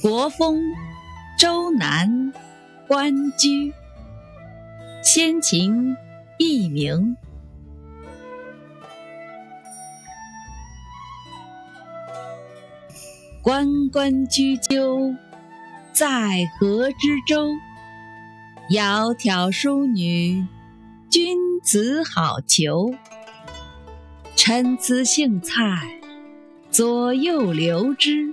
国风，周南，关雎。先秦佚名。关关雎鸠，在河之洲。窈窕淑女，君子好逑。参差荇菜，左右流之。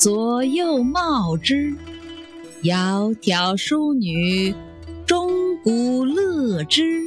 左右芼之。窈窕淑女，钟鼓乐之。